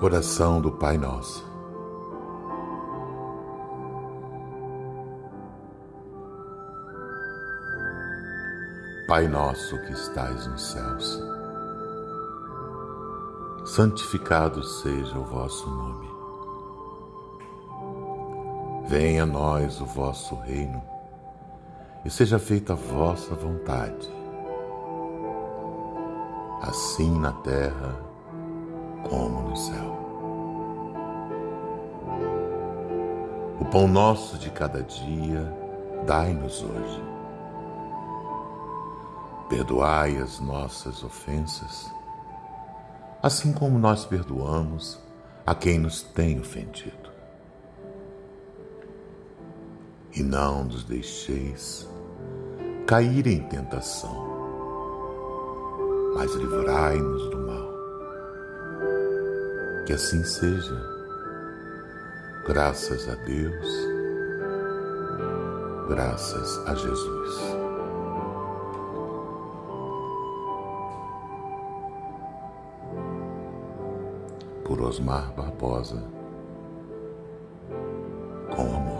Oração do Pai Nosso. Pai nosso que estais nos céus, santificado seja o vosso nome. Venha a nós o vosso reino e seja feita a vossa vontade, assim na terra como no céu. O pão nosso de cada dia, dai-nos hoje. Perdoai as nossas ofensas, assim como nós perdoamos a quem nos tem ofendido. E não nos deixeis cair em tentação, mas livrai-nos do mal que assim seja. Graças a Deus, graças a Jesus. Por Osmar Barbosa, com amor.